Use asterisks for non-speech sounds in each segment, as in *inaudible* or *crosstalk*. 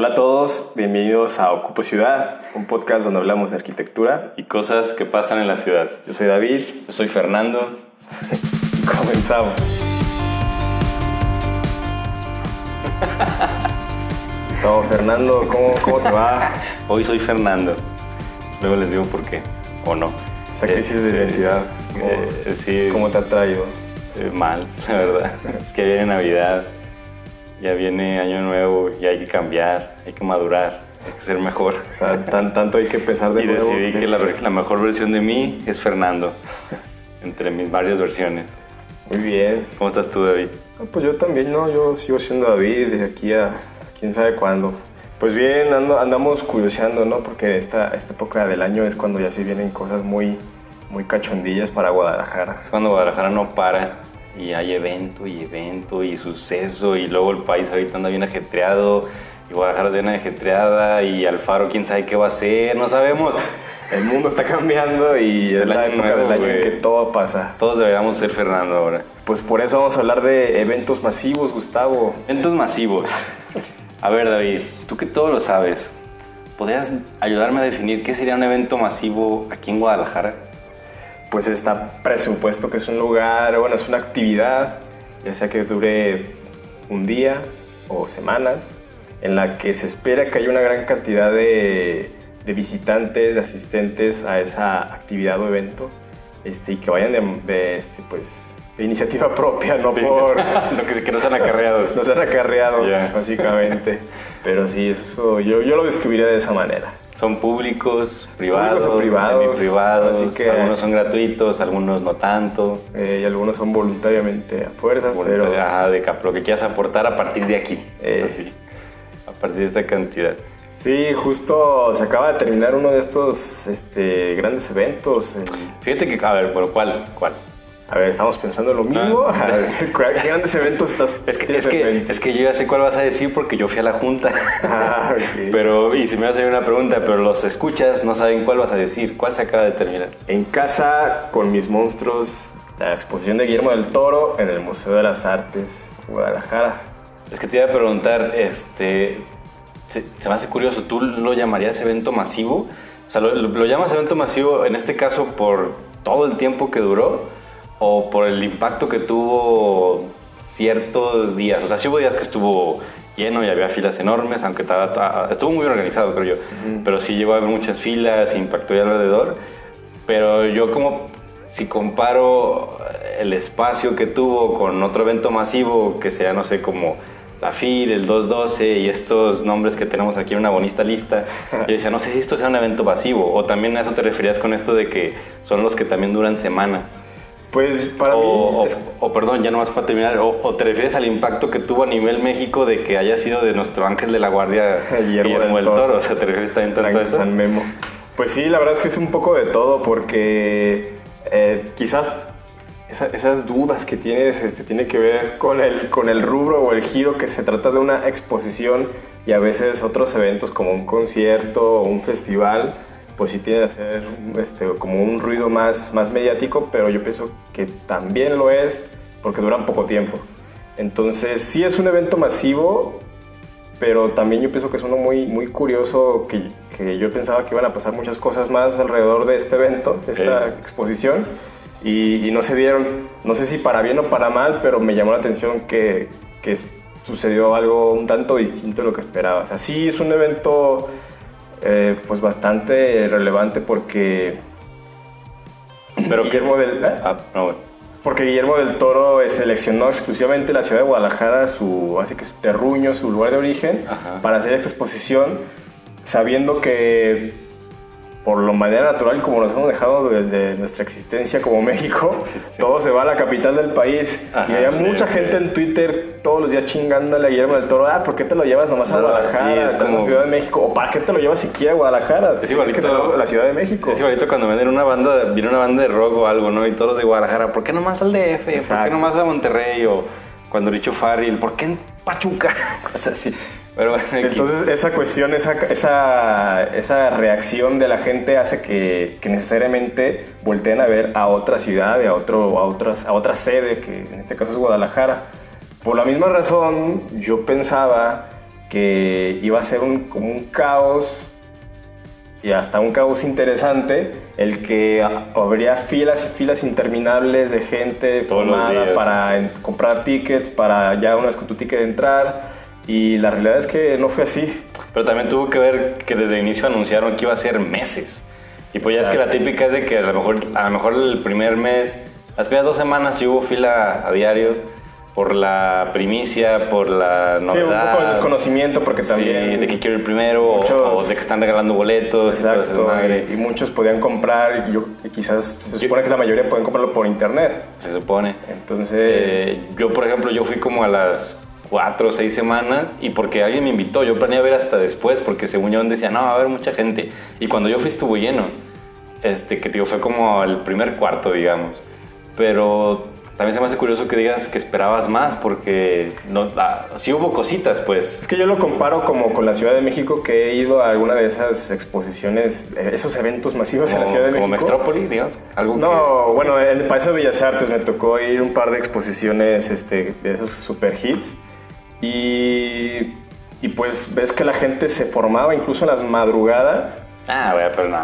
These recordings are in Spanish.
Hola a todos, bienvenidos a Ocupo Ciudad, un podcast donde hablamos de arquitectura. y cosas que pasan en la ciudad. Yo soy David, Yo soy Fernando. *laughs* comenzamos. *laughs* Gustavo Fernando, ¿cómo, cómo te va? Hoy soy Fernando. Luego les digo por qué. O no. Esa crisis de Este, identidad, ¿cómo, eh, sí, cómo te ha traído? eh, mal, *laughs* la verdad. Es que viene Navidad, ya viene Año Nuevo y hay que cambiar, hay que madurar, hay que ser mejor. O sea, tan, tanto hay que empezar de Y nuevo. decidí que la, la mejor versión de mí es Fernando, *laughs* entre mis varias versiones. Muy bien. ¿Cómo estás tú, David? Pues yo también, ¿no? Yo sigo siendo David de aquí a, a quién sabe cuándo. Pues bien, ando- andamos curioseando, ¿no? Porque esta, esta época del año es cuando ya se vienen cosas muy, muy cachondillas para Guadalajara. Es cuando Guadalajara no para y hay evento y evento y suceso y luego el país ahorita anda bien ajetreado y Guadalajara está bien ajetreada y Alfaro quién sabe qué va a hacer, no sabemos. El mundo está cambiando y Es la época nuevo, del año en que todo pasa. Todos deberíamos ser Fernando ahora. Pues por eso vamos a hablar de eventos masivos, Gustavo. Eventos masivos. A ver, David, tú que todo lo sabes, ¿podrías ayudarme a definir qué sería un evento masivo aquí en Guadalajara? Pues está presupuesto que es un lugar, bueno, es una actividad, ya sea que dure un día o semanas, en la que se espera que haya una gran cantidad de, de visitantes, de asistentes a esa actividad o evento, este, y que vayan de, de, este, pues, de iniciativa *laughs* propia, no por... *laughs* Lo que, que no sean acarreados. *laughs* No sean acarreados, básicamente. Pero sí, eso yo, yo lo describiría de esa manera. Son públicos, privados, Públicos privados, semiprivados, así que- algunos son gratuitos, algunos no tanto. Eh, y algunos son voluntariamente a fuerzas, pero... Ajá, de lo que quieras aportar a partir de aquí. Eh. Así, a partir de esta cantidad. Sí, justo se acaba de terminar uno de estos este, grandes eventos. Fíjate que, a ver, pero ¿cuál? ¿Cuál? A ver, estamos pensando en lo mismo. Ah. *laughs* A ver, ¿cuál- ¿Qué grandes eventos estás Es que, es, que, mente? es que yo ya sé cuál vas a decir porque yo fui a la junta. Ah, ok. *laughs* Pero, y si me vas a hacer una pregunta, pero los escuchas no saben cuál vas a decir. ¿Cuál se acaba de terminar? En casa con mis monstruos, la exposición de Guillermo del Toro en el Museo de las Artes, Guadalajara. Es que te iba a preguntar, este, se, se me hace curioso, ¿tú lo llamarías evento masivo? O sea, ¿lo, lo- lo llamas evento masivo en este caso por todo el tiempo que duró o por el impacto que tuvo ciertos días? O sea, sí hubo días que estuvo lleno y había filas enormes, aunque estaba, ta- estuvo muy bien organizado, creo yo, pero sí llegó a haber muchas filas, impactó ahí alrededor, pero yo como si comparo el espacio que tuvo con otro evento masivo, que sea, no sé, como la FIR, el 212 y estos nombres que tenemos aquí en una bonita lista, *laughs* yo decía, no sé si esto sea un evento masivo, o también a eso te referías con esto de que son los que también duran semanas. Pues para O, mí... o- es- o, perdón, ya nomás para terminar, o, o te refieres al impacto que tuvo a nivel México de que haya sido de nuestro ángel de la guardia *laughs* Guillermo del del Toro. O sea, te refieres también tanto a eso. San Memo. Pues sí, la verdad es que es un poco de todo porque eh, quizás esa- esas dudas que tienes este, tiene que ver con el, con el rubro o el giro que se trata de una exposición y a veces otros eventos como un concierto o un festival pues sí tienen que hacer este, como un ruido más, más mediático, pero yo pienso que también lo es porque duran poco tiempo. Entonces sí es un evento masivo, pero también yo pienso que es uno muy, muy curioso que, que yo pensaba que iban a pasar muchas cosas más alrededor de este evento, de esta Ok. exposición, y, y no se dieron, no sé si para bien o para mal, pero me llamó la atención que, que sucedió algo un tanto distinto de lo que esperaba. O sea, sí es un evento eh, pues bastante relevante porque Pero Guillermo del... ¿eh? Ah, no, bueno. Porque Guillermo del Toro eh, seleccionó exclusivamente la ciudad de Guadalajara, su, así que su terruño, su lugar de origen, Ajá. para hacer esta exposición, sabiendo que por lo manera natural como nos hemos dejado desde nuestra existencia como México, Existencia. todo se va a la capital del país. Ajá, y había mucha gente en Twitter todos los días chingándole a Guillermo del Toro, ah, ¿por qué te lo llevas nomás a Guadalajara? sí, es como- la Ciudad de México. ¿O para qué te lo llevas siquiera a Guadalajara? Es igualito- que traerlo a la Ciudad de México. Es igualito cuando venden una banda, viene una banda de rock o algo, ¿no? Y todos los de Guadalajara, ¿por qué nomás al DF? ¿Por qué nomás a Monterrey? O cuando Richo Farrell, ¿por qué en Pachuca? *laughs* Cosas así. Pero bueno. Entonces esa cuestión, esa, esa, esa reacción de la gente hace que, que necesariamente volteen a ver a otra ciudad, a, otro, a, otras, a otra sede, que en este caso es Guadalajara. Por la misma razón, yo pensaba que iba a ser un, como un caos y hasta un caos interesante, el que habría filas y filas interminables de gente Todos formada para comprar tickets, para ya una vez con tu ticket entrar. Y la realidad es que no fue así. Pero también tuvo que ver que desde el inicio anunciaron que iba a ser meses. Y pues ya es que la típica es de que a lo mejor, a lo mejor el primer mes, las primeras dos semanas sí hubo fila a diario por la primicia, por la Sí, novedad. un poco de desconocimiento porque Sí, también... de que quiero ir primero o- muchos- o, de que están regalando boletos Exacto, y, y muchos podían comprar, y yo, y quizás se supone que la mayoría pueden comprarlo por internet. se supone. Entonces, Eh, yo, por ejemplo, yo fui como a las cuatro o seis semanas y porque alguien me invitó, yo planeé ver hasta después porque según yo decía, no, va a haber mucha gente. Y cuando yo fui estuvo lleno, este, que digo, fue como el primer cuarto, digamos. Pero también se me hace curioso que digas que esperabas más porque no, ah, sí hubo cositas, pues. es que yo lo comparo como con la Ciudad de México, que he ido a alguna de esas exposiciones, eh, esos eventos masivos en la Como, Ciudad de como México. Metrópoli, digamos. Algo que- No, bueno, en el Paseo de Bellas Artes me tocó ir un par de exposiciones este, de esos super hits y, y pues ves que la gente se formaba incluso en las madrugadas Ah, güey, pero no.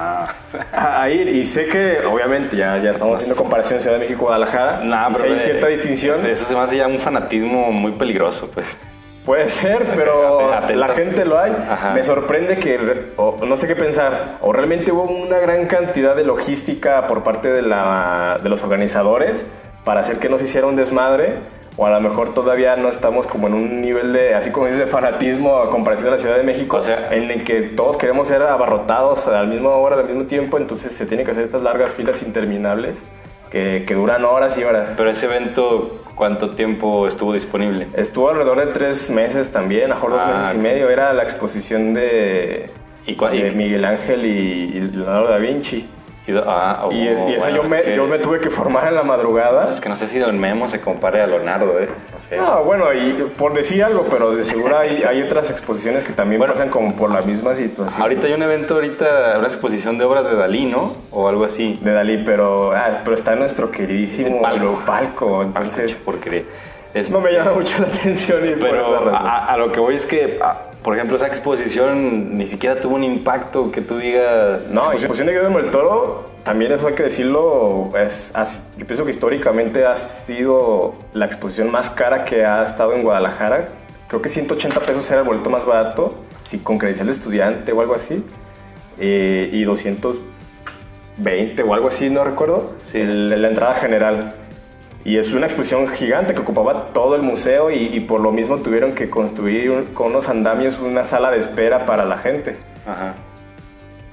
a, ir y sé que obviamente ya, ya estamos haciendo comparación Ciudad de México-Guadalajara No, y sí pero hay eh, cierta distinción. Eso se me hace ya un fanatismo muy peligroso, pues. Puede ser, pero Atentas. la gente lo hay. Ajá. Me sorprende que, o no sé qué pensar, o realmente hubo una gran cantidad de logística por parte de, la, de los organizadores para hacer que no se hiciera un desmadre, o a lo mejor todavía no estamos como en un nivel de, así como dices, de fanatismo a comparación de la Ciudad de México, O sea- en el que todos queremos ser abarrotados a la misma hora, al mismo tiempo, entonces se tienen que hacer estas largas filas interminables que, que duran horas y horas. Pero ese evento, ¿cuánto tiempo estuvo disponible? Estuvo alrededor de tres meses también, a mejor dos Ah, meses y medio. Era la exposición de, ¿Y cua- y- de Miguel Ángel y, y Leonardo da Vinci. Y, ah, oh, y, es- y esa bueno, yo, es me, que- yo me tuve que formar en la madrugada. Es que no sé si Don Memo se compare a Leonardo, ¿eh? No sé. No, bueno, y por decir algo, pero de seguro hay, hay otras exposiciones que también Bueno. pasan como por la misma situación. Ahorita hay un evento, ahorita, una exposición de obras de Dalí, ¿no? O algo así. De Dalí, pero, ah, pero está nuestro queridísimo Palco. palco, entonces Porque es, no me llama mucho la atención y por esa Pero razón. a, a lo que voy es que, ah, por ejemplo, esa exposición ni siquiera tuvo un impacto que tú digas. No, la exposición de Guillermo del Toro, también eso hay que decirlo, es, has- yo pienso que históricamente ha sido la exposición más cara que ha estado en Guadalajara. Creo que 180 pesos era el boleto más barato, si con credencial de estudiante o algo así. Eh, y 220 o algo así, no recuerdo, Sí. el- la entrada general. Y es una exposición gigante que ocupaba todo el museo y, y por lo mismo tuvieron que construir un- con unos andamios una sala de espera para la gente. Ajá.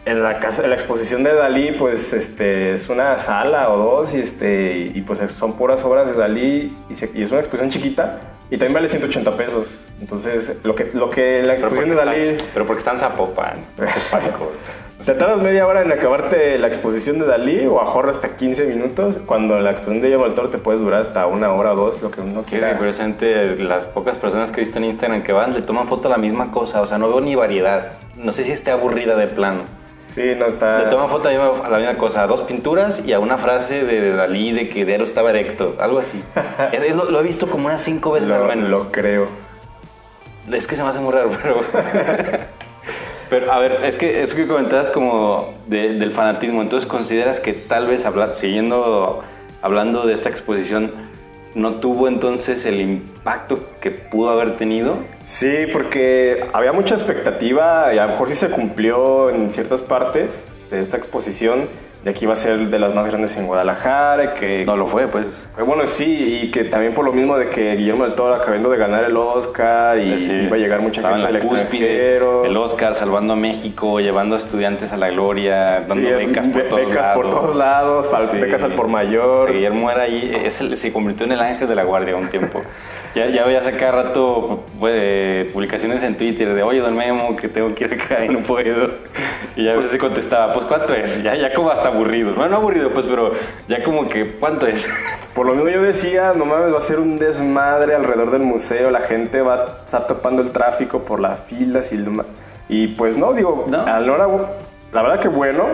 En la, casa, en la exposición de Dalí, pues este, es una sala o dos y, este, y, y, pues son puras obras de Dalí y, se- y es una exposición chiquita y también vale 180 pesos. Entonces, lo que, lo que la exposición de Dalí... pero porque está en Zapopan. Es. *laughs* ¿Te tardas media hora en acabarte la exposición de Dalí o ahorra hasta 15 minutos? Cuando la exposición de Guillermo del Toro te puedes durar hasta una hora o dos, lo que uno quiera. curiosamente las pocas personas que he visto en Instagram que van le toman foto a la misma cosa, o sea, no veo ni variedad. No sé si esté aburrida de plano. Sí, no está... Le toman foto a la misma, a la misma cosa, a dos pinturas y a una frase de, de Dalí de que Dero estaba erecto, algo así. *laughs* Es- es lo, lo he visto como unas cinco veces lo, al menos. lo creo. Es que se me hace muy raro, pero. *laughs* pero a ver, es que eso que comentabas como de- del fanatismo, entonces consideras que tal vez siguiendo hablando de esta exposición, no tuvo entonces el impacto que pudo haber tenido. Sí, porque había mucha expectativa y a lo mejor sí se cumplió en ciertas partes de esta exposición de que iba a ser de las más grandes en Guadalajara, que No lo fue, pues. Eh, Bueno, sí, y que también por lo mismo de que Guillermo del Toro acabando de ganar el Oscar y Sí, iba a llegar mucha gente cúspide, extranjero. el Oscar salvando a México, llevando a estudiantes a la gloria, dando Sí, becas por todos becas lados. por todos lados, para- Sí. becas al por mayor. Guillermo era ahí, es el- se convirtió en el ángel de la guardia un tiempo. *laughs* ya, ya veías a cada rato pues, publicaciones en Twitter de, oye, don Memo, que tengo que ir acá y no puedo. Y ya a veces se contestaba, pues, ¿cuánto es? Ya, ya como hasta aburrido. Bueno, no aburrido, pues, pero ya como que, ¿cuánto es? *laughs* Por lo mismo yo decía, no mames, va a ser un desmadre alrededor del museo, la gente va a estar tapando el tráfico por las filas y, y pues no, digo, No. al Nora, la verdad que bueno,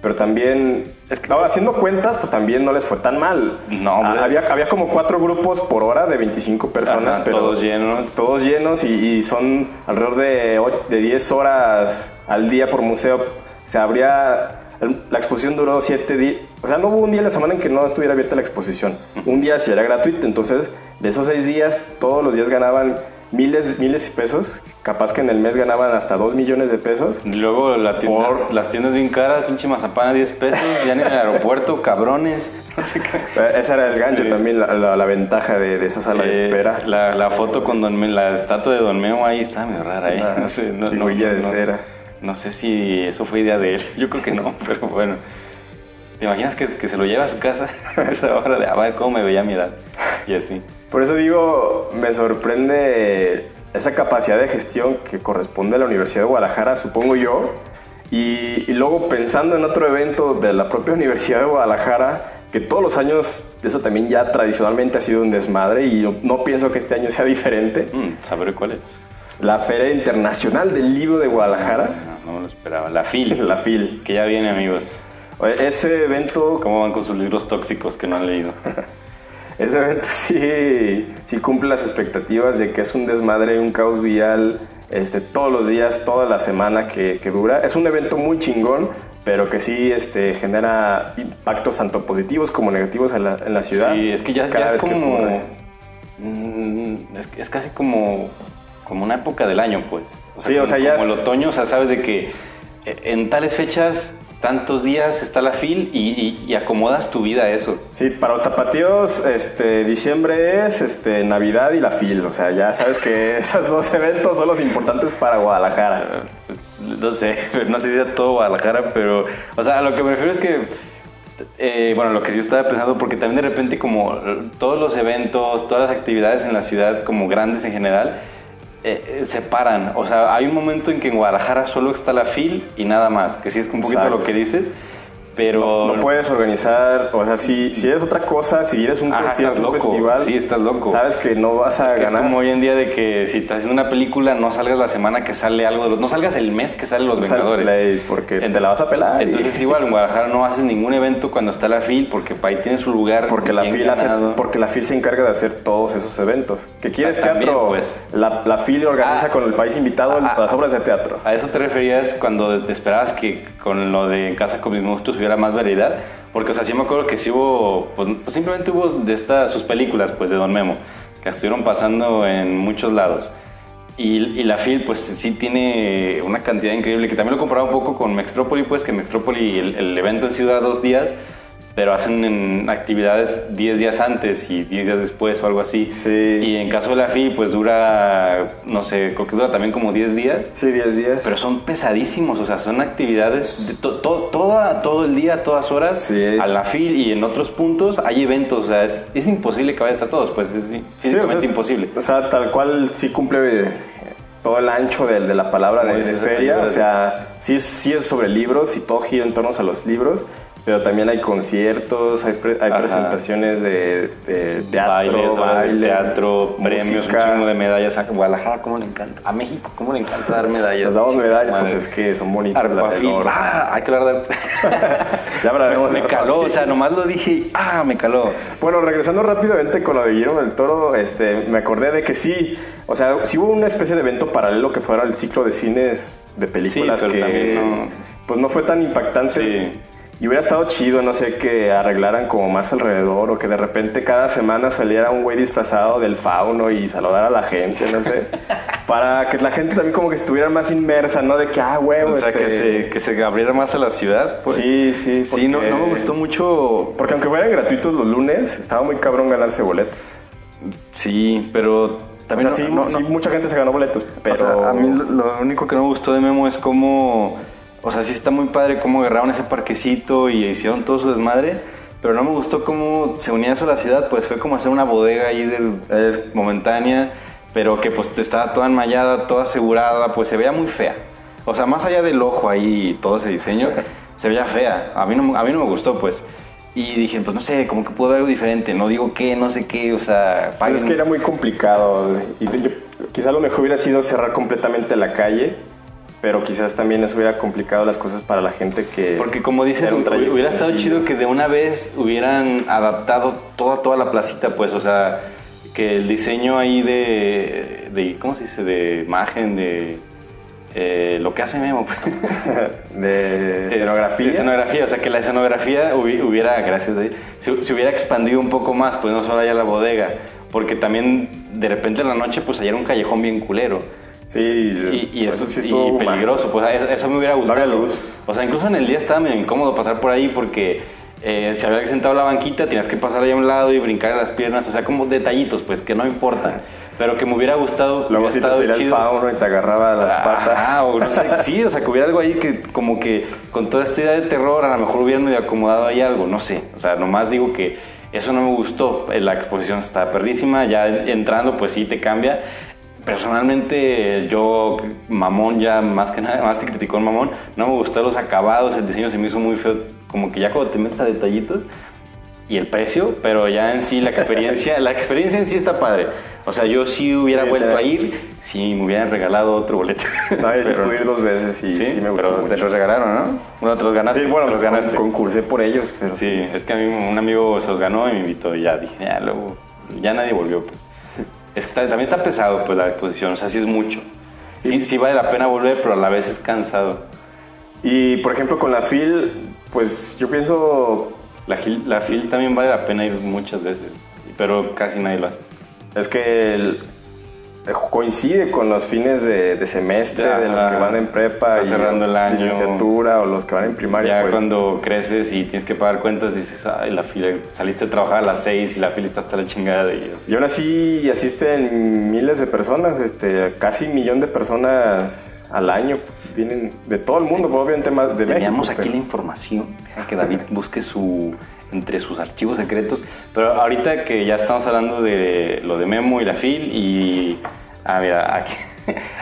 pero también, es que ahora haciendo cuentas, pues también no les fue tan mal. No, hombre. había, había como cuatro grupos por hora de 25 personas, Ajá, pero todos llenos. Todos llenos y, y son alrededor de, de 10 horas al día por museo. Se abría, el- la exposición duró 7 días, o sea, no hubo un día en la semana en que no estuviera abierta la exposición. Un día sí era gratuito, entonces de esos 6 días, todos los días ganaban miles, miles de pesos. Capaz que en el mes ganaban hasta 2 millones de pesos. Y luego la tienda- Por- las tiendas bien caras, pinche mazapán a 10 pesos, ya en el aeropuerto, cabrones. *laughs* No sé qué. Eh, Ese era el gancho Sí. también, la, la- la ventaja de, de esa sala de Eh, espera. La, la foto con Don la estatua de Don Memo ahí está medio rara, ¿eh? Ah, *laughs* No sé, no, no, de no- cera. No sé si eso fue idea de él. *laughs* Yo creo que no, *laughs* pero bueno. ¿Te imaginas que, que se lo lleva a su casa *laughs* a esa hora de a ver cómo me veía a mi edad? Y así. Por eso digo, me sorprende esa capacidad de gestión que corresponde a la Universidad de Guadalajara, supongo yo. Y, y luego pensando en otro evento de la propia Universidad de Guadalajara, que todos los años eso también ya tradicionalmente ha sido un desmadre y yo no pienso que este año sea diferente. Mm, sabré cuál es. La Feria Internacional del Libro de Guadalajara, No, me lo esperaba. La FIL. *laughs* la FIL. Que ya viene, amigos. Oye, Ese evento ¿Cómo van con sus libros tóxicos que no han leído? *laughs* Ese evento sí, sí cumple las expectativas de que es un desmadre, un caos vial este, todos los días, toda la semana que, que dura. Es un evento muy chingón, pero que sí este, genera impactos tanto positivos como negativos en la, en la ciudad. Sí, es que ya, cada ya es vez como. Mm, Es, es casi como, como una época del año, pues. Sí, o como- sea, ya Como el otoño, o sea, sabes de que eh, en tales fechas, tantos días está la fil y, y- y acomodas tu vida a eso. Sí, para los tapatíos, este, diciembre es este, Navidad y la FIL. O sea, ya sabes que *laughs* esos dos eventos son los importantes para Guadalajara. No sé, *laughs* no sé si sea todo Guadalajara, pero, o sea, a lo que me refiero es que, eh, bueno, lo que yo estaba pensando, porque también de repente como todos los eventos, todas las actividades en la ciudad, como grandes en general, eh, eh, se paran. O sea, hay un momento en que en Guadalajara solo está la FIL y nada más, que sí es un poquito Exacto. lo que dices, pero... No puedes organizar, o sea, si, si eres otra cosa, si eres un Ajá, concierto, estás un loco. festival, Sí, estás loco. sabes que no vas a Es, que es ganar. como hoy en día de que si estás haciendo una película, no salgas la semana que sale algo de los... No salgas el mes que salen los O sea, Vengadores. ley, porque Ent- te la vas a pelar. y- Entonces igual en Guadalajara no haces ningún evento cuando está la FIL porque ahí tiene su lugar. porque la, FIL hace- porque la FIL se encarga de hacer todos esos eventos. ¿Que quieres Ah, también, teatro? pues. La, la FIL organiza Ah. con el país invitado Ah, las obras de teatro. ¿A eso te referías cuando te esperabas que con lo de En Casa con mis monstruos hubiera más variedad? Porque, o sea, sí me acuerdo que sí hubo, pues, pues, simplemente hubo de estas, sus películas, pues, de Don Memo, que estuvieron pasando en muchos lados. Y, y la FIL, pues, sí tiene una cantidad increíble, que también lo comparaba un poco con Mextrópoli, pues, que Mextrópoli, el, el evento en sí dura dos días, pero hacen en actividades 10 días antes y 10 días después o algo así. Sí. Y en caso de la FIL, pues, dura, no sé, creo que dura también como 10 días. Sí, 10 días. Pero son pesadísimos, o sea, son actividades de to- to- toda, todo el día, todas horas, Sí. a la FIL y en otros puntos hay eventos, o sea, es, es imposible que vayas a todos, pues es Sí, físicamente o sea, imposible. O sea, tal cual sí cumple eh, todo el ancho de, de la palabra Como de, de feria. O sea, sí, sí es sobre libros y todo gira en torno a los libros. Pero también hay conciertos, hay, pre- hay presentaciones de, de teatro, Bailes, obras de baile, teatro, premios, un chingo de medallas. A Guadalajara, ¿cómo le encanta? A México, ¿cómo le encanta dar medallas? Nos damos medallas, pues es que son bonitas. Arpafil, ah, hay que hablar de... *laughs* Ya hablaremos me caló, o sea, nomás lo dije y, ah, me caló. Bueno, regresando rápidamente con lo de Guillermo del Toro, este, me acordé de que sí, o sea, sí hubo una especie de evento paralelo que fuera el ciclo de cines de películas Sí, pero que también no- pues no fue tan impactante. Sí. Y hubiera estado chido, no sé, que arreglaran como más alrededor o que de repente cada semana saliera un güey disfrazado del fauno y saludara a la gente, no sé. *laughs* para que la gente también como que estuviera más inmersa, ¿no? De que, ah, huevo. O sea, que este, se, que se abriera más a la ciudad, pues. Sí, sí. Sí, no, porque- no me gustó mucho Porque aunque fueran gratuitos los lunes, estaba muy cabrón ganarse boletos. Sí, pero O también sea, sí, no- sí, mucha gente se ganó boletos, pero... O sea, a mí lo, lo único que no me gustó de Memo es cómo, o sea, sí está muy padre cómo agarraron ese parquecito y hicieron todo su desmadre, pero no me gustó cómo se unía eso a la ciudad, pues fue como hacer una bodega ahí del, Es- momentánea, pero que pues estaba toda enmallada, toda asegurada, pues se veía muy fea. O sea, más allá del ojo ahí y todo ese diseño, *laughs* se veía fea. A mí no, a mí no me gustó, pues. Y dije, pues no sé, como que pudo haber algo diferente. No digo qué, no sé qué, o sea, Pues es que era muy complicado. Y yo- quizá lo mejor hubiera sido cerrar completamente la calle pero quizás también eso hubiera complicado las cosas para la gente que... Porque como dices, un hubiera estado sencillo. chido que de una vez hubieran adaptado toda, toda la placita, pues, o sea, que el diseño ahí de, de ¿cómo se dice? De imagen, de eh, lo que hace Memo. pues. *laughs* de escenografía. De escenografía, o sea, que la escenografía hubi- hubiera, gracias, se, se hubiera expandido un poco más, pues no solo allá la bodega, porque también de repente en la noche, pues allá era un callejón bien culero. Sí, Y, y eso sí y peligroso, pues eso, me hubiera gustado. luz. O sea, incluso en el día estaba medio incómodo pasar por ahí porque eh, si había sentado la banquita, tenías que pasar ahí a un lado y brincar a las piernas, o sea, como detallitos, pues que no importan. Pero que me hubiera gustado. Luego sí te salía el fauno y te agarraba las patas. Ah, o no sé, sí, o sea, que hubiera algo ahí que como que con toda esta idea de terror a lo mejor hubieran medio acomodado ahí algo, no sé. O sea, nomás digo que eso no me gustó. Eh, La exposición está perrísima, ya entrando pues sí te cambia. Personalmente yo, mamón ya más que nada, *laughs* más que criticó el mamón, no me gustaron los acabados, el diseño se me hizo muy feo, como que ya cuando te metes a detallitos y el precio, pero ya en sí la experiencia, la experiencia en sí está padre. O sea, yo sí hubiera Sí, vuelto a ir si me hubieran regalado otro boleto. No, yo sí pude ir dos veces y sí, me gustó pero mucho. te los regalaron, ¿no? Bueno, te los ganaste. Sí, bueno, los ganaste. concursé por ellos, pero sí. Sí, es que a mí un amigo se los ganó y me invitó y ya dije, ya luego, ya nadie volvió, pues. Es que también está pesado, pues, la exposición, o sea, sí es mucho. Sí, sí vale la pena volver, pero a la vez es cansado. Y por ejemplo con la FIL, pues yo pienso, La, la FIL también vale la pena ir muchas veces, pero casi nadie lo hace. es que el- coincide con los fines de, de semestre, Ya, de los que van en prepa está cerrando el año. licenciatura o los que van en primaria. Ya pues. cuando creces y tienes que pagar cuentas, dices, ay, la fila, saliste a trabajar a las 6 y la fila está hasta la chingada de ellos. Y aún así asisten miles de personas, este, casi un millón de personas al año vienen de todo el mundo, obviamente más de Teníamos México. aquí pero- la información, que David busque su entre sus archivos secretos, pero ahorita que ya estamos hablando de lo de Memo y la FIL y ah mira, aquí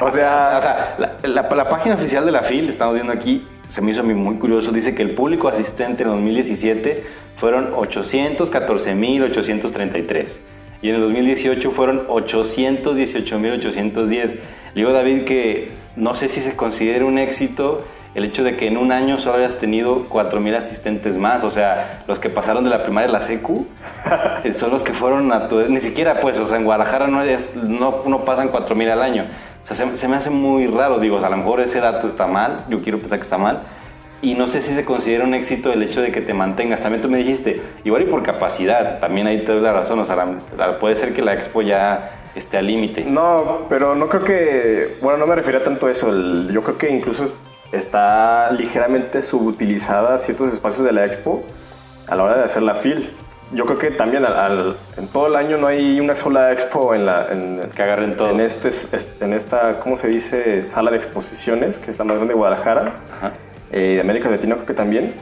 O sea- *laughs* o sea, la, la- la página oficial de la FIL, estamos viendo aquí, se me hizo a mí muy curioso, dice que el público asistente en 2017 fueron 814.833 y en el 2018 fueron 818.810. Digo David que no sé si se considera un éxito el hecho de que en un año solo hayas tenido 4.000 asistentes más. O sea, los que pasaron de la primaria a la secu *laughs* son los que fueron a tu... Ni siquiera pues, o sea, en Guadalajara no, es, no, no pasan 4.000 al año. O sea, se, se me hace muy raro. Digo, o sea, a lo mejor ese dato está mal. Yo quiero pensar que está mal. Y no sé si se considera un éxito el hecho de que te mantengas. También tú me dijiste, igual y por capacidad, también ahí te doy la razón. O sea, la- la- puede ser que la expo ya esté al límite. No, pero no creo que. Bueno, no me refería tanto a eso. el- yo creo que incluso es- está ligeramente subutilizada ciertos espacios de la expo a la hora de hacer la FIL. Yo creo que también al- al- en todo el año no hay una sola expo en la. En, Que agarren todo. En, este, en esta, ¿cómo se dice? Sala de exposiciones, que es la más grande de Guadalajara. Ajá. Eh, de América Latina creo que también.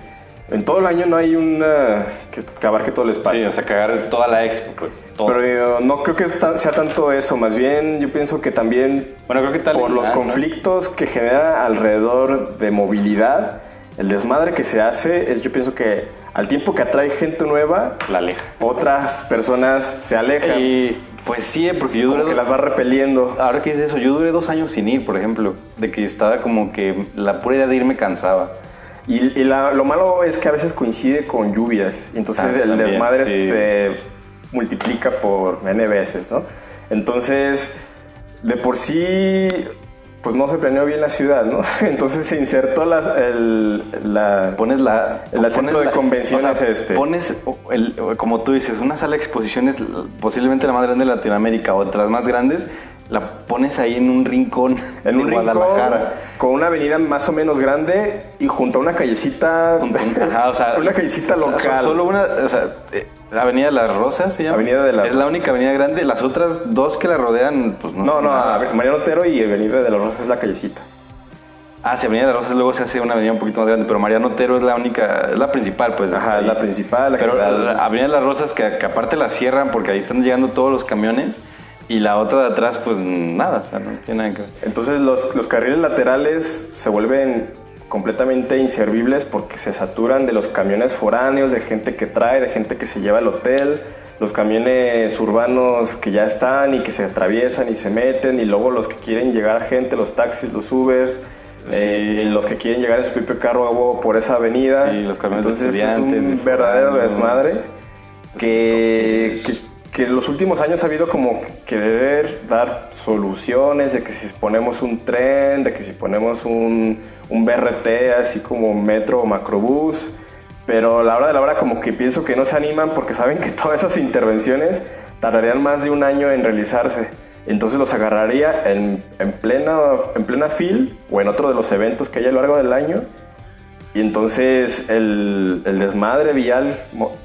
En todo el año no hay una que, que abarque todo el espacio. Sí, o sea, agarren toda la expo, pues. todo. Pero eh, no creo que es sea tanto eso, más bien yo pienso que también bueno, creo que tal por los ¿no? conflictos que genera alrededor de movilidad, el desmadre que se hace es yo pienso que al tiempo que atrae gente nueva, La aleja. otras personas se alejan, Y pues sí, porque yo duré... como que las va repeliendo. Ahora que dices eso, yo duré dos años sin ir, por ejemplo. De que estaba como que la pura idea de ir me cansaba. Y, y la- lo malo es que a veces coincide con lluvias, entonces Ah, el también, desmadre sí. se multiplica por N veces, ¿no? Entonces, de por sí, pues no se planeó bien la ciudad, ¿no? *laughs* Entonces se insertó las- el, la... Pones la... El pones de la- convenciones este. Pones, el- como tú dices, una sala de exposiciones, posiblemente la más grande de Latinoamérica, o otras más grandes, la pones ahí en un rincón En un rincón, Guadalajara. con una avenida más o menos grande y junto a una callecita, Junto ajá, o sea, *laughs* una callecita o sea, local. solo una, o sea, eh, la Avenida de las Rosas se llama. Avenida de las Es la única avenida grande. Las otras dos que la rodean, pues no. No, no. Ave- Mariano Otero y Avenida de los Rosas es la callecita. Ah, sí, Avenida de las Rosas luego se hace una avenida un poquito más grande, pero Mariano Otero es la única, es la principal, pues. Ajá, ahí. la principal, la Pero general. la Avenida de las Rosas, que, que aparte la cierran porque ahí están llegando todos los camiones, y la otra de atrás, pues nada, o sea, no tiene nada que ver. Entonces los, los carriles laterales se vuelven completamente inservibles porque se saturan de los camiones foráneos, de gente que trae, de gente que se lleva al hotel, los camiones urbanos que ya están y que se atraviesan y se meten, y luego los que quieren llegar a gente, los taxis, los Ubers. Eh, los que quieren llegar en su propio carro por esa avenida. Sí, los camiones Entonces estudiantes, es un de verdadero desmadre que, que, que en los últimos años ha habido como querer dar soluciones de que si ponemos un tren, de que si ponemos un, un BRT así como metro o macrobús, pero a la hora de la hora como que pienso que no se animan porque saben que *laughs* todas esas intervenciones tardarían más de un año en realizarse. Entonces los agarraría en, en plena, en plena fil o en otro de los eventos que hay a lo largo del año y entonces el, el desmadre vial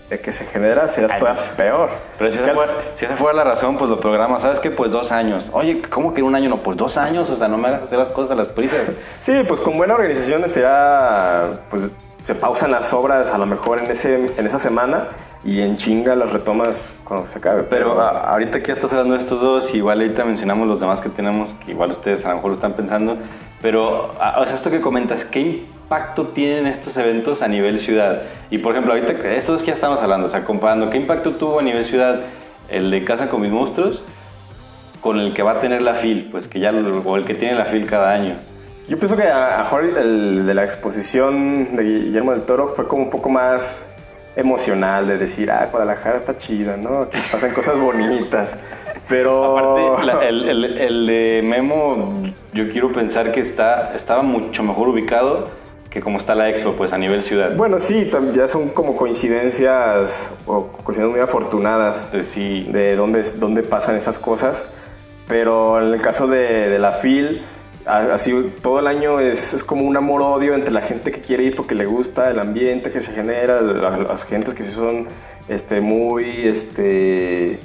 eh, que se genera será todavía peor. Pero si esa, fuera, si esa fuera la razón, pues lo programa. ¿Sabes qué? Pues dos años. Oye, ¿cómo que un año? No, pues dos años. O sea, no me hagas hacer las cosas a las prisas. Sí, pues con buena organización estaría, pues se pausan las obras a lo mejor en, ese, en esa semana y en chinga las retomas cuando se acabe. Pero a- ahorita que ya estás hablando de estos dos, igual ahorita mencionamos los demás que tenemos, que igual ustedes a lo mejor lo están pensando. Pero, o sea, esto que comentas, ¿qué impacto tienen estos eventos a nivel ciudad? Y por ejemplo, ahorita, estos que ya estamos hablando, o sea, comparando, ¿qué impacto tuvo a nivel ciudad el de Casa con mis monstruos con el que va a tener la FIL? Pues que ya, o el que tiene la FIL cada año. Yo pienso que a, a mejor el de la exposición de Guillermo del Toro fue como un poco más emocional de decir, ah, Guadalajara está chida, ¿no? Aquí pasan cosas bonitas. Pero... Aparte, la- el, el- el de Memo, yo quiero pensar que está, estaba mucho mejor ubicado que como está la Expo, pues a nivel ciudad. Bueno, sí, ya son como coincidencias o coincidencias muy afortunadas Eh, sí. de dónde, dónde pasan esas cosas. Pero en el caso de, de la FIL, así todo el año es, es como un amor-odio entre la gente que quiere ir porque le gusta el ambiente que se genera, la- las gentes que sí son este, muy este,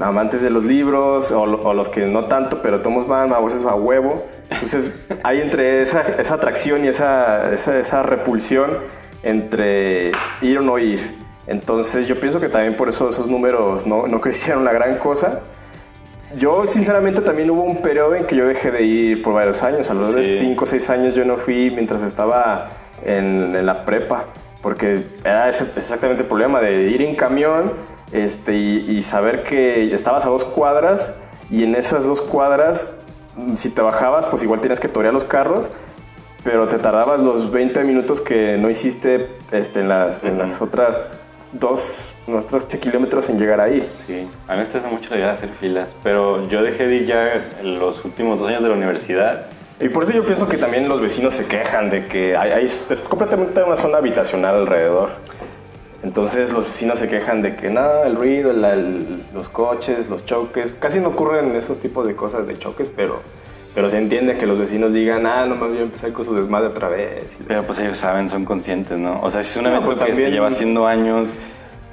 amantes de los libros o, lo- o los que no tanto, pero todos van a veces a huevo. Entonces *laughs* hay entre esa, esa atracción y esa, esa, esa repulsión entre ir o no ir. Entonces yo pienso que también por eso esos números no, no crecieron la gran cosa. Yo sinceramente también hubo un periodo en que yo dejé de ir por varios años, alrededor de Sí. 5 o 6 años yo no fui mientras estaba en, en la prepa, porque era ese- exactamente el problema de ir en camión este, y, y saber que estabas a dos cuadras y en esas dos cuadras, mm, si te bajabas, pues igual tenías que torear los carros, pero te tardabas los 20 minutos que no hiciste este, en, las, en las otras dos, nuestros 8 kilómetros en llegar ahí. Sí, a mí me estresa mucho la idea de hacer filas, pero yo dejé de ir ya en los últimos dos años de la universidad. Y por eso yo pienso que también los vecinos se quejan de que hay, hay- es completamente una zona habitacional alrededor. Entonces los vecinos se quejan de que nada, el ruido, la- el- los coches, los choques, casi no ocurren esos tipos de cosas de choques, pero, pero se entiende que los vecinos digan, ah, nomás yo empecé con su desmadre otra vez. Y- Pero pues ellos saben, son conscientes, ¿no? O sea, si es un No, evento pues, que se también- lleva haciendo años.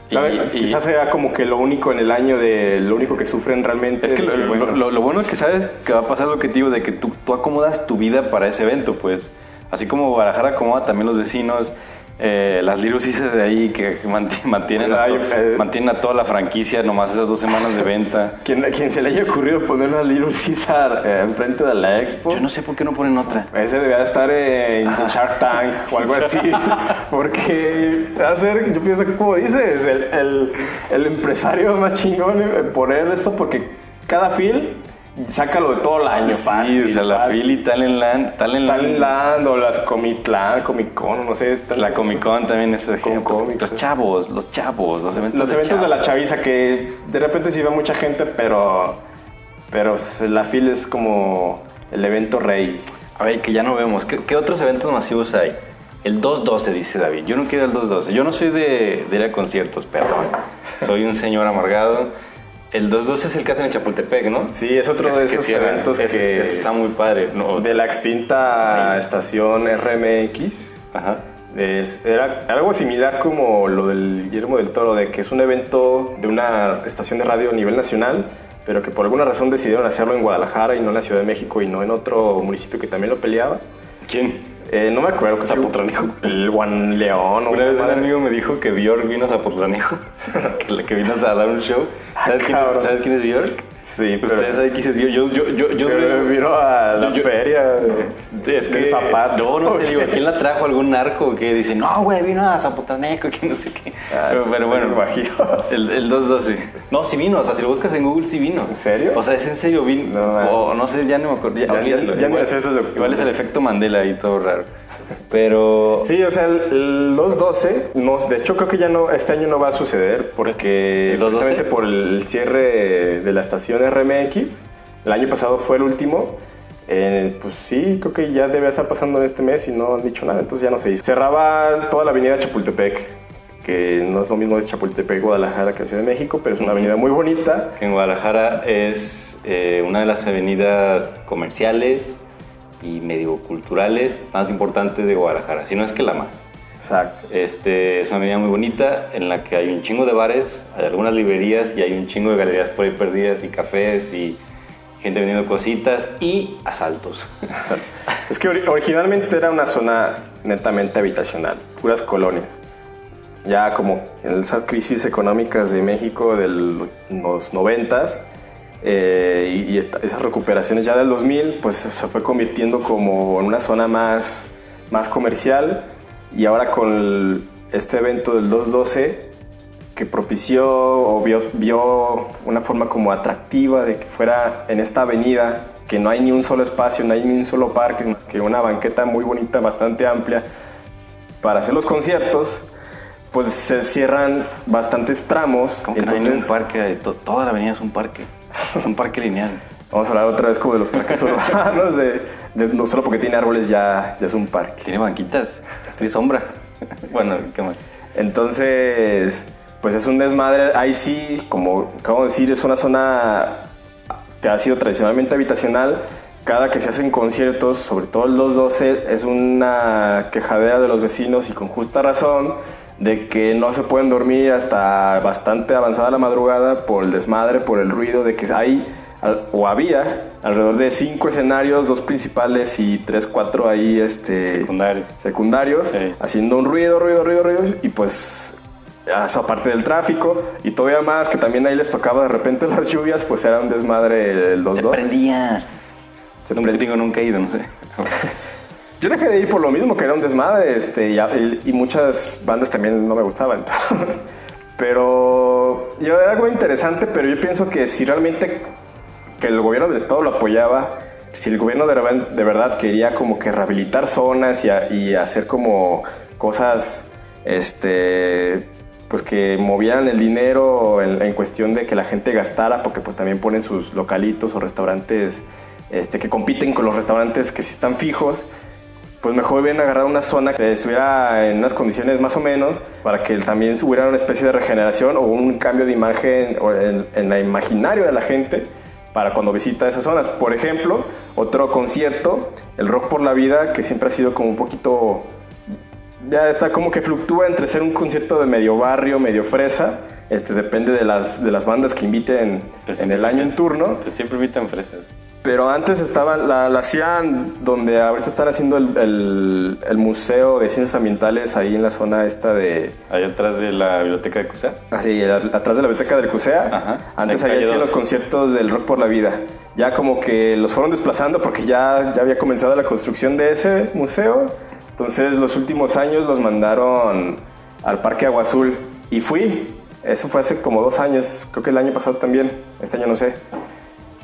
y- ¿Sabes? y- Quizás sea como que lo único en el año de lo único que sufren realmente. Es que lo, bueno, lo- lo- bueno que sabes que va a pasar lo que te digo, de que tú, tú acomodas tu vida para ese evento, pues. Así como Guadalajara acomoda también los vecinos, eh, las lirusices de ahí que *laughs* manti- mantienen, a to- eh. mantienen a toda la franquicia nomás esas dos semanas de venta. *laughs* quien, quien se le haya ocurrido poner una Caesar eh, enfrente de la expo. Yo no sé por qué no ponen otra. Ese debía estar en, en Shark Tank o algo así. *laughs* Porque va a ser, yo pienso que como dices, el, el- el empresario más chingón en poner esto porque cada fil sácalo de todo el año. Sí, fácil, o sea, la fácil. Philly, Talentland, Talentland, Talentland o las Comitlan, Comic Con, no sé. la Comic Con también es Con pues, cómics, los sí. chavos, los chavos, los eventos Los eventos de la chavos. chaviza que de repente sí va mucha gente, pero, pero la fil es como el evento rey. A ver, que ya no vemos. ¿Qué, qué otros eventos masivos hay? El 212, dice David. Yo no quiero el 212. Yo no soy de, de ir a conciertos, perdón. Soy un señor amargado. El 212 es el que hacen en Chapultepec, ¿no? Sí, es otro de Que esos cierran. eventos Ese- que... ese está muy padre. No, De la extinta estación RMX. Ajá. Es- era algo similar como lo del Guillermo del Toro, de que es un evento de una estación de radio a nivel nacional, pero que por alguna razón decidieron hacerlo en Guadalajara y no en la Ciudad de México y no en otro municipio que también lo peleaba. ¿Quién? Eh, no me acuerdo. que Zapotlanejo. El Juan León. Una vez un amigo me dijo que Bjork vino a Zapotlanejo, *laughs* que, que vino a dar un show. ¿Sabes, quién, es-. ¿sabes quién es Bjork? Sí, pero- ¿Ustedes saben quién es Bjork? Yo, yo, yo, yo, Pero vino a la yo- feria es que zapato. No, no sé, digo, *laughs* ¿quién la trajo? ¿Algún narco que dice, no, güey, vino a Zapotlanejo, que no sé qué? Ah, pero, pero bueno, el, el 212. No, sí vino, o sea, si lo buscas en Google, sí vino. ¿En serio? O sea, es en serio, vino. No o no sé, ya no me acuerdo. Ya, Ya- ya- igual, las fiestas de octubre. igual es el efecto Mandela ahí, todo raro. Pero. Sí, o sea, el 212, no, de hecho creo que ya no, este año no va a suceder porque ¿El 212? precisamente por el cierre de la estación RMX, el año pasado fue el último, eh, pues sí, creo que ya debe estar pasando en este mes y no han dicho nada, entonces ya no se hizo. Cerraba toda la avenida Chapultepec, que no es lo mismo de Chapultepec, Guadalajara que la Ciudad de México, pero es una avenida muy bonita. en Guadalajara es eh, una de las avenidas comerciales y medio culturales más importantes de Guadalajara, si no es que la más. Exacto. Este, es una avenida muy bonita en la que hay un chingo de bares, hay algunas librerías y hay un chingo de galerías por ahí perdidas y cafés y gente vendiendo cositas y asaltos. *laughs* Es que ori- originalmente era una zona netamente habitacional, puras colonias. Ya como en esas crisis económicas de México de los noventas eh, y, y esta- esas recuperaciones ya del 2000, pues se fue convirtiendo como en una zona más, más comercial y ahora con el- este evento del 212 que propició o vio, vio una forma como atractiva de que fuera en esta avenida, que no hay ni un solo espacio, no hay ni un solo parque, más que una banqueta muy bonita, bastante amplia, para hacer los conciertos, pues se cierran bastantes tramos. Como que no hay un entonces, parque, to- toda la avenida es un parque, es un parque lineal. vamos a hablar otra vez como de los parques *laughs* urbanos, de, de- no solo porque tiene árboles ya, ya es un parque. Tiene banquitas, tiene sombra. *laughs* Bueno, ¿qué más? Entonces, pues es un desmadre. Ahí sí, como acabo de decir, es una zona que ha sido tradicionalmente habitacional. Cada que se hacen conciertos, sobre todo el 212, es una quejadera de los vecinos y con justa razón de que no se pueden dormir hasta bastante avanzada la madrugada por el desmadre, por el ruido, de que hay o había alrededor de cinco escenarios, dos principales y tres, cuatro ahí este, Secundario. secundarios, Sí. haciendo un ruido, ruido, ruido, ruido, y pues eso aparte del tráfico, y todavía más que también ahí les tocaba de repente *laughs* las lluvias, pues era un desmadre 2 Se prendía. Se prendía. digo, nunca he ido, no sé. *laughs* Yo dejé de ir por lo mismo, que era un desmadre, este, y, muchas bandas también no me gustaban. *laughs* pero yo, era algo interesante, pero yo pienso que si realmente que el gobierno del estado lo apoyaba, si el gobierno de, de verdad quería como que rehabilitar zonas y, hacer como cosas, este, pues que movieran el dinero en, en cuestión de que la gente gastara, porque pues también ponen sus localitos o restaurantes este, que compiten con los restaurantes que sí están fijos pues mejor hubieran agarrado una zona que estuviera en unas condiciones más o menos para que también hubiera una especie de regeneración o un cambio de imagen en, en el imaginario de la gente para cuando visita esas zonas. Por ejemplo, otro concierto, el Rock por la Vida, que siempre ha sido como un poquito... Ya está como que fluctúa entre ser un concierto de medio barrio, medio fresa. Este, depende de las, de las bandas que inviten Pues en el año en turno. Pues siempre invitan fresas. Pero antes estaba, la, la hacían donde ahorita están haciendo el, el- el Museo de Ciencias Ambientales ahí en la zona esta de... Allá atrás de la biblioteca de CUSA. Así, atrás de la biblioteca del CUSEA. Ajá. Antes ahí calle hacían los conciertos del Rock por la Vida. Ya como que los fueron desplazando porque ya, ya había comenzado la construcción de ese museo. Entonces los últimos años los mandaron al Parque Agua Azul. Y fui. Eso fue hace como dos años. Creo que el año pasado también. Este año no sé.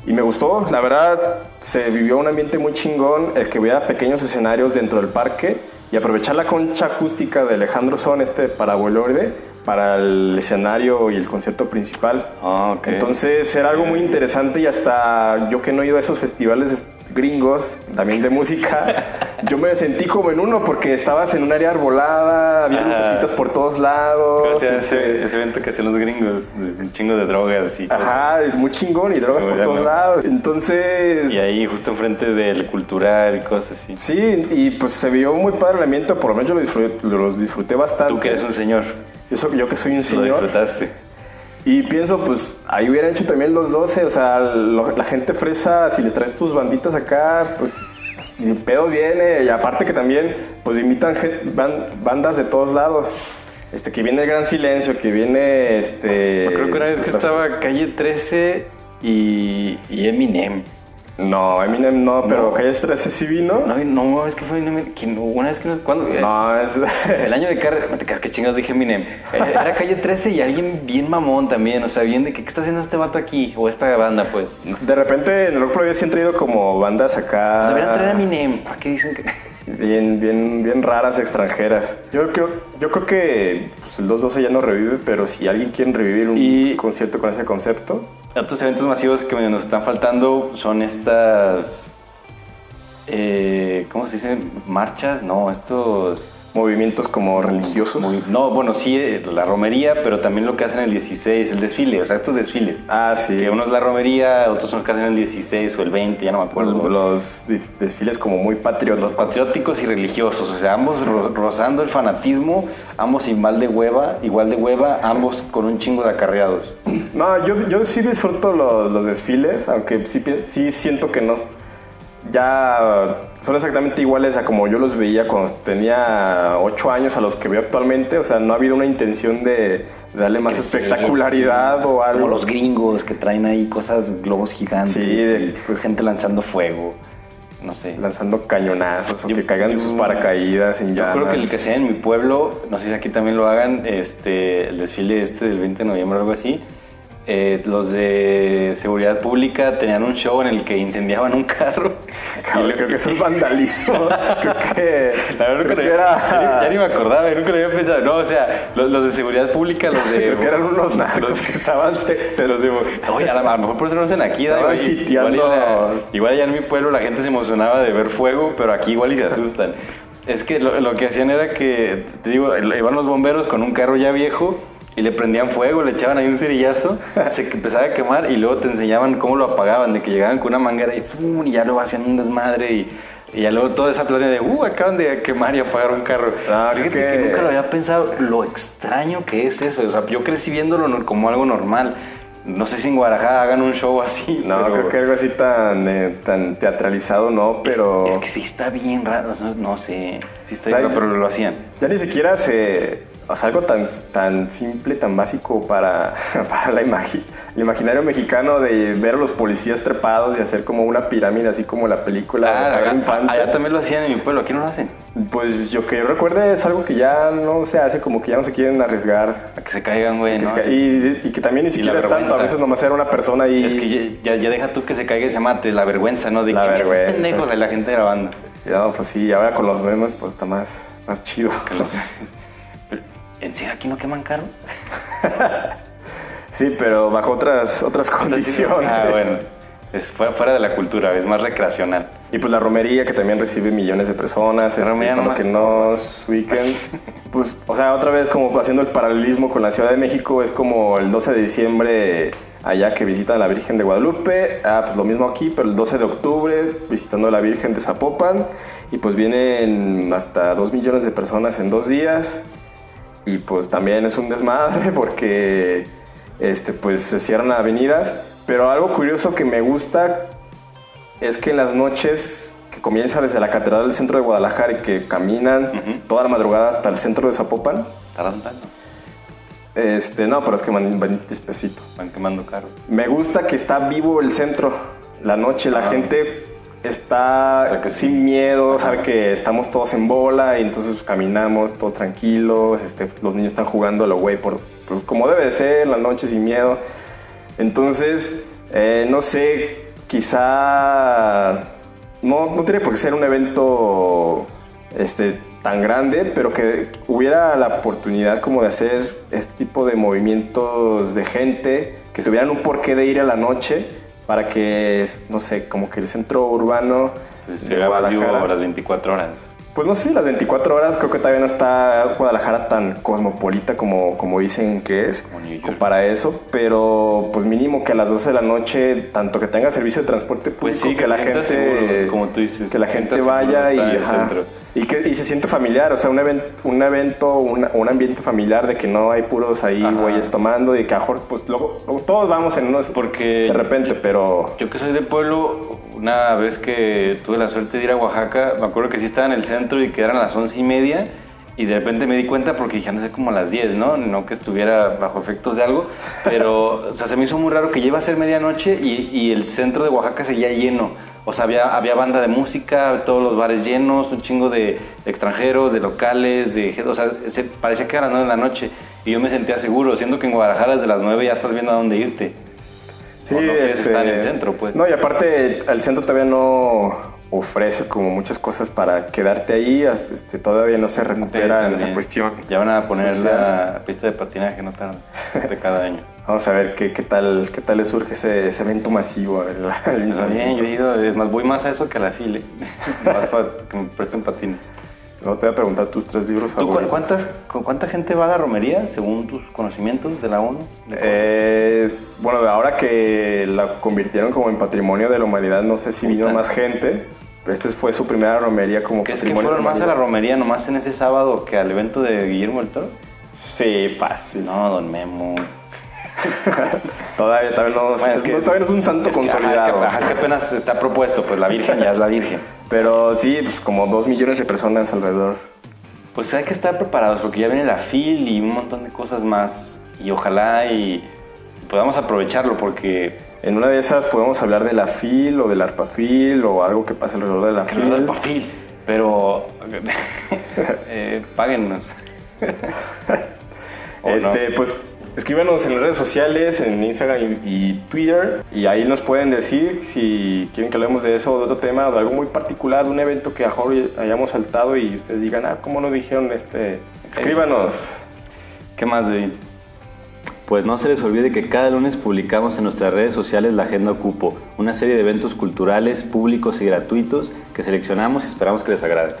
Y me gustó, la verdad, se vivió un ambiente muy chingón, el que hubiera pequeños escenarios dentro del parque y aprovechar la concha acústica de Alejandro Son, este parabolorde, para el escenario y el concierto principal. Ah. Entonces era algo muy interesante y hasta yo que no he ido a esos festivales gringos, también de música, *laughs* yo me sentí como en uno porque estabas en un área arbolada, había Ah. lucecitas por todos lados. O sea, este, ese, ese evento que hacen los gringos, un chingo de drogas y cosas. Ajá, muy chingón y drogas por todos lados. Entonces... Y ahí justo enfrente del cultural y cosas así. Sí, y pues se vio muy padre el ambiente, por lo menos yo lo disfruté, lo disfruté bastante. Tú que eres un señor, yo, yo que soy un lo señor. disfrutaste. Y pienso, pues ahí hubieran hecho también los 12, o sea, lo- la gente fresa, si le traes tus banditas acá, pues y pedo viene, y aparte que también, pues invitan bandas de todos lados. Este, que viene el Gran Silencio, que viene este. Creo que una vez que las- estaba Calle 13 y, y Eminem. No, Eminem no, pero No. Calle 13 sí vino. No, no, es que fue Eminem. Una vez que no. ¿Cuándo? No, es. *laughs* El año de carrera, no te creas que chingados dije Eminem. Era calle 13 y alguien bien mamón también, o sea, bien de que, ¿qué está haciendo este vato aquí? O esta banda, pues. De repente en el Rock Pro sí han traído como bandas acá. O sea, deberían traer a Eminem. ¿Para qué dicen que.? *laughs* Bien, bien, bien raras extranjeras. Yo creo, yo creo que pues, el 212 ya no revive, pero si alguien quiere revivir un Y- concierto con ese concepto, Otros eventos masivos que nos están faltando son estas. eh, ¿Cómo se dice? ¿Marchas? No, estos. Movimientos como religiosos. muy- no, bueno, sí, eh, la romería, pero también lo que hacen el 16, el desfile, o sea, estos desfiles. Ah, sí. Que uno es la romería, otros son los que hacen el 16 o el 20, ya no me acuerdo. Los, los desfiles como muy patrióticos. patrióticos y religiosos, o sea, ambos ro- rozando el fanatismo, ambos igual de hueva, igual de hueva, ambos con un chingo de acarreados. No, yo, yo sí disfruto los, los desfiles, aunque sí, sí siento que no. Ya son exactamente iguales a como yo los veía cuando tenía 8 años a los que veo actualmente. O sea, no ha habido una intención de, de darle más espectacularidad o algo. Como los gringos que traen ahí cosas, globos gigantes, Sí, de- y, pues gente lanzando fuego, no sé. lanzando cañonazos o que caigan de sus paracaídas en Yo creo que el que sea en mi pueblo, no sé si aquí también lo hagan, este, el desfile este del 20 de noviembre o algo así. Eh, los de seguridad pública tenían un show en el que incendiaban un carro. *laughs* Cabrón, creo que eso es vandalismo. *laughs* creo que, La verdad creo que era... ya ni me acordaba, nunca lo había pensado. No, o sea, los, los de seguridad pública, los de. Creo que eran unos narcos que estaban... Se, se los digo. Oye, a lo mejor por eso no hacen aquí. Estaban igual, sitiando- igual, igual ya en mi pueblo la gente se emocionaba de ver fuego, pero aquí igual y se asustan. Es que lo, lo que hacían era que, te digo, iban los bomberos con un carro ya viejo y le prendían fuego, le echaban ahí un cerillazo, *laughs* se empezaba a quemar y luego te enseñaban cómo lo apagaban, de que llegaban con una manguera y, ¡fum! y ya luego hacían un desmadre y, y ya luego toda esa plata de, uh, acaban de quemar y apagar un carro. Ah, Fíjate creo que nunca lo había pensado, lo extraño que es eso. O sea, yo crecí viéndolo no- como algo normal. No sé si en Guadalajara hagan un show así. *laughs* No, pero creo que algo así tan, eh, tan teatralizado no, pero... Es, que sí está bien raro. o sea, No sé. Sí está O sea, bien raro, pero lo hacían. Ya ni siquiera se... O sea, algo tan, tan simple, tan básico para, *laughs* para la imagi- el imaginario mexicano de ver a los policías trepados y hacer como una pirámide, así como la película de Ah, Pedro acá- allá también lo hacían en mi pueblo. Aquí no lo hacen. Pues yo que yo recuerde es algo que ya no se hace, como que ya no se quieren arriesgar. A que se caigan, güey. Que ¿no? ca- y, y que también ni siquiera es tanto, a veces nomás era una persona ahí. Es que ya, ya deja tú que se caiga y se mate. La vergüenza, ¿no? De La que, "Mira, estos vergüenza. pendejos de la gente grabando. Ya, pues sí, ahora con los memes pues está más, más chido. Pero, ¿En serio aquí no queman carros? Sí, pero bajo otras, otras condiciones. Ah, bueno. Es fuera, fuera de la cultura, es más recreacional. Y pues la romería que también recibe millones de personas. este, romería para nomás que no ubiquen. *laughs* pues, o sea, otra vez como haciendo el paralelismo con la Ciudad de México, es como el 12 de diciembre allá que visitan a la Virgen de Guadalupe. Ah, pues lo mismo aquí, pero el 12 de octubre visitando a la Virgen de Zapopan. Y pues vienen hasta 2 millones de personas en dos días. Y pues también es un desmadre *laughs* porque este, pues se cierran avenidas. Pero algo curioso que me gusta es que en las noches que comienza desde la Catedral del centro de Guadalajara y que caminan toda la madrugada hasta el centro de Zapopan. Tarantano. Este, no, pero es que van, van despacito. Van quemando carros. Me gusta que está vivo el centro. La noche la gente está O sea, que sin miedo, sabe que estamos todos en bola y entonces caminamos todos tranquilos. Este, los niños están jugando a lo güey por, por- como debe de ser, la noche sin miedo. Entonces, eh, no sé, quizá no, no tiene por qué ser un evento este, tan grande, pero que hubiera la oportunidad como de hacer este tipo de movimientos de gente, que tuvieran un porqué de ir a la noche para que, no sé, como que el centro urbano Se de vivo Guadalajara- a las 24 horas. Pues no sé si las 24 horas, creo que todavía no está Guadalajara tan cosmopolita como, como dicen que es, para eso, pero pues mínimo que a las 12 de la noche, tanto que tenga servicio de transporte público, Pues sí, que la te gente, seguro, como tú dices, que la te gente vaya y, ajá, que y se siente familiar, o sea, un, event- un evento, una- un ambiente familiar de que no hay puros ahí Ajá. güeyes tomando y que a lo mejor, pues luego, luego todos vamos en unos, Porque de repente, pero... Yo que soy de pueblo, una vez que tuve la suerte de ir a Oaxaca, me acuerdo que sí estaba en el centro y que eran las once y media. Y de repente me di cuenta porque dije, no sé, como a las 10, ¿no? No que estuviera bajo efectos de algo, pero o sea, se me hizo muy raro que lleva a ser medianoche y, y el centro de Oaxaca seguía lleno. O sea, había, había banda de música, todos los bares llenos, un chingo de extranjeros, de locales, de... O sea, se, parecía que era las 9 de la noche y yo me sentía seguro, siendo que en Guadalajara desde las 9 ya estás viendo a dónde irte. Sí, no este, estar en el centro, pues. No, y aparte el centro todavía no ofrece como muchas cosas para quedarte ahí, hasta, este, todavía no se recupera en esa cuestión. Ya van a poner social. la pista de patinaje, no tarda, de cada año. *laughs* Vamos a ver qué, qué tal qué tal le surge ese, ese evento masivo al Está bien, yo he ido, es más, voy más a eso que a la file, *laughs* más para que me presten patines. Luego te voy a preguntar tus tres libros ¿Tú cu- favoritos. cuántas, cu- ¿Cuánta gente va a la romería según tus conocimientos de la ONU? Eh, bueno, ahora que la convirtieron como en patrimonio de la humanidad, no sé si vino más gente. pero Esta fue su primera romería como ¿Crees que patrimonio fueron de más a la romería nomás en ese sábado que al evento de Guillermo del Toro? Sí, fácil. No, don Memo. *laughs* Todavía, todavía no, Bueno, es- todavía no es un santo es que- consolidado. es, que, ajá, es que apenas *laughs* está propuesto, pues la Virgen ya es la Virgen. Pero sí, pues como dos millones de personas alrededor. Pues hay que estar preparados porque ya viene la FIL y un montón de cosas más. Y ojalá y podamos aprovecharlo porque En una de esas podemos hablar de la FIL o del ARPAFIL o algo que pase alrededor de la que FIL. perfil. Pero *laughs* eh, páguennos. Este, pues escríbanos en las redes sociales, en Instagram y, Twitter, y ahí nos pueden decir si quieren que hablemos de eso o de otro tema o de algo muy particular, un evento que a mejor hayamos saltado y ustedes digan, ah, ¿cómo nos dijeron este? Escríbanos. ¿Qué más, David? Pues no se les olvide que cada lunes publicamos en nuestras redes sociales la Agenda Cupo, una serie de eventos culturales, públicos y gratuitos que seleccionamos y esperamos que les agrade.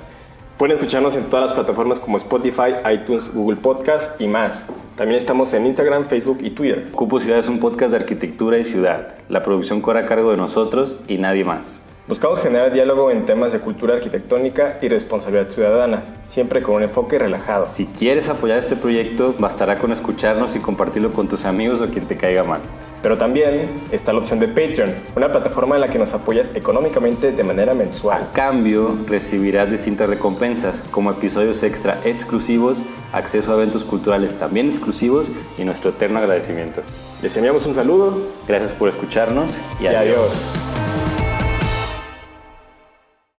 Pueden escucharnos en todas las plataformas como Spotify, iTunes, Google Podcast y más. También estamos en Instagram, Facebook y Twitter. Cupo Ciudad es un podcast de arquitectura y ciudad. La producción corre a cargo de nosotros y nadie más. Buscamos generar diálogo en temas de cultura arquitectónica y responsabilidad ciudadana, siempre con un enfoque relajado. Si quieres apoyar este proyecto, bastará con escucharnos y compartirlo con tus amigos o quien te caiga mal. Pero también está la opción de Patreon, una plataforma en la que nos apoyas económicamente de manera mensual. A cambio, recibirás distintas recompensas, como episodios extra exclusivos, acceso a eventos culturales también exclusivos y nuestro eterno agradecimiento. Les enviamos un saludo Gracias por escucharnos y y adiós. adiós.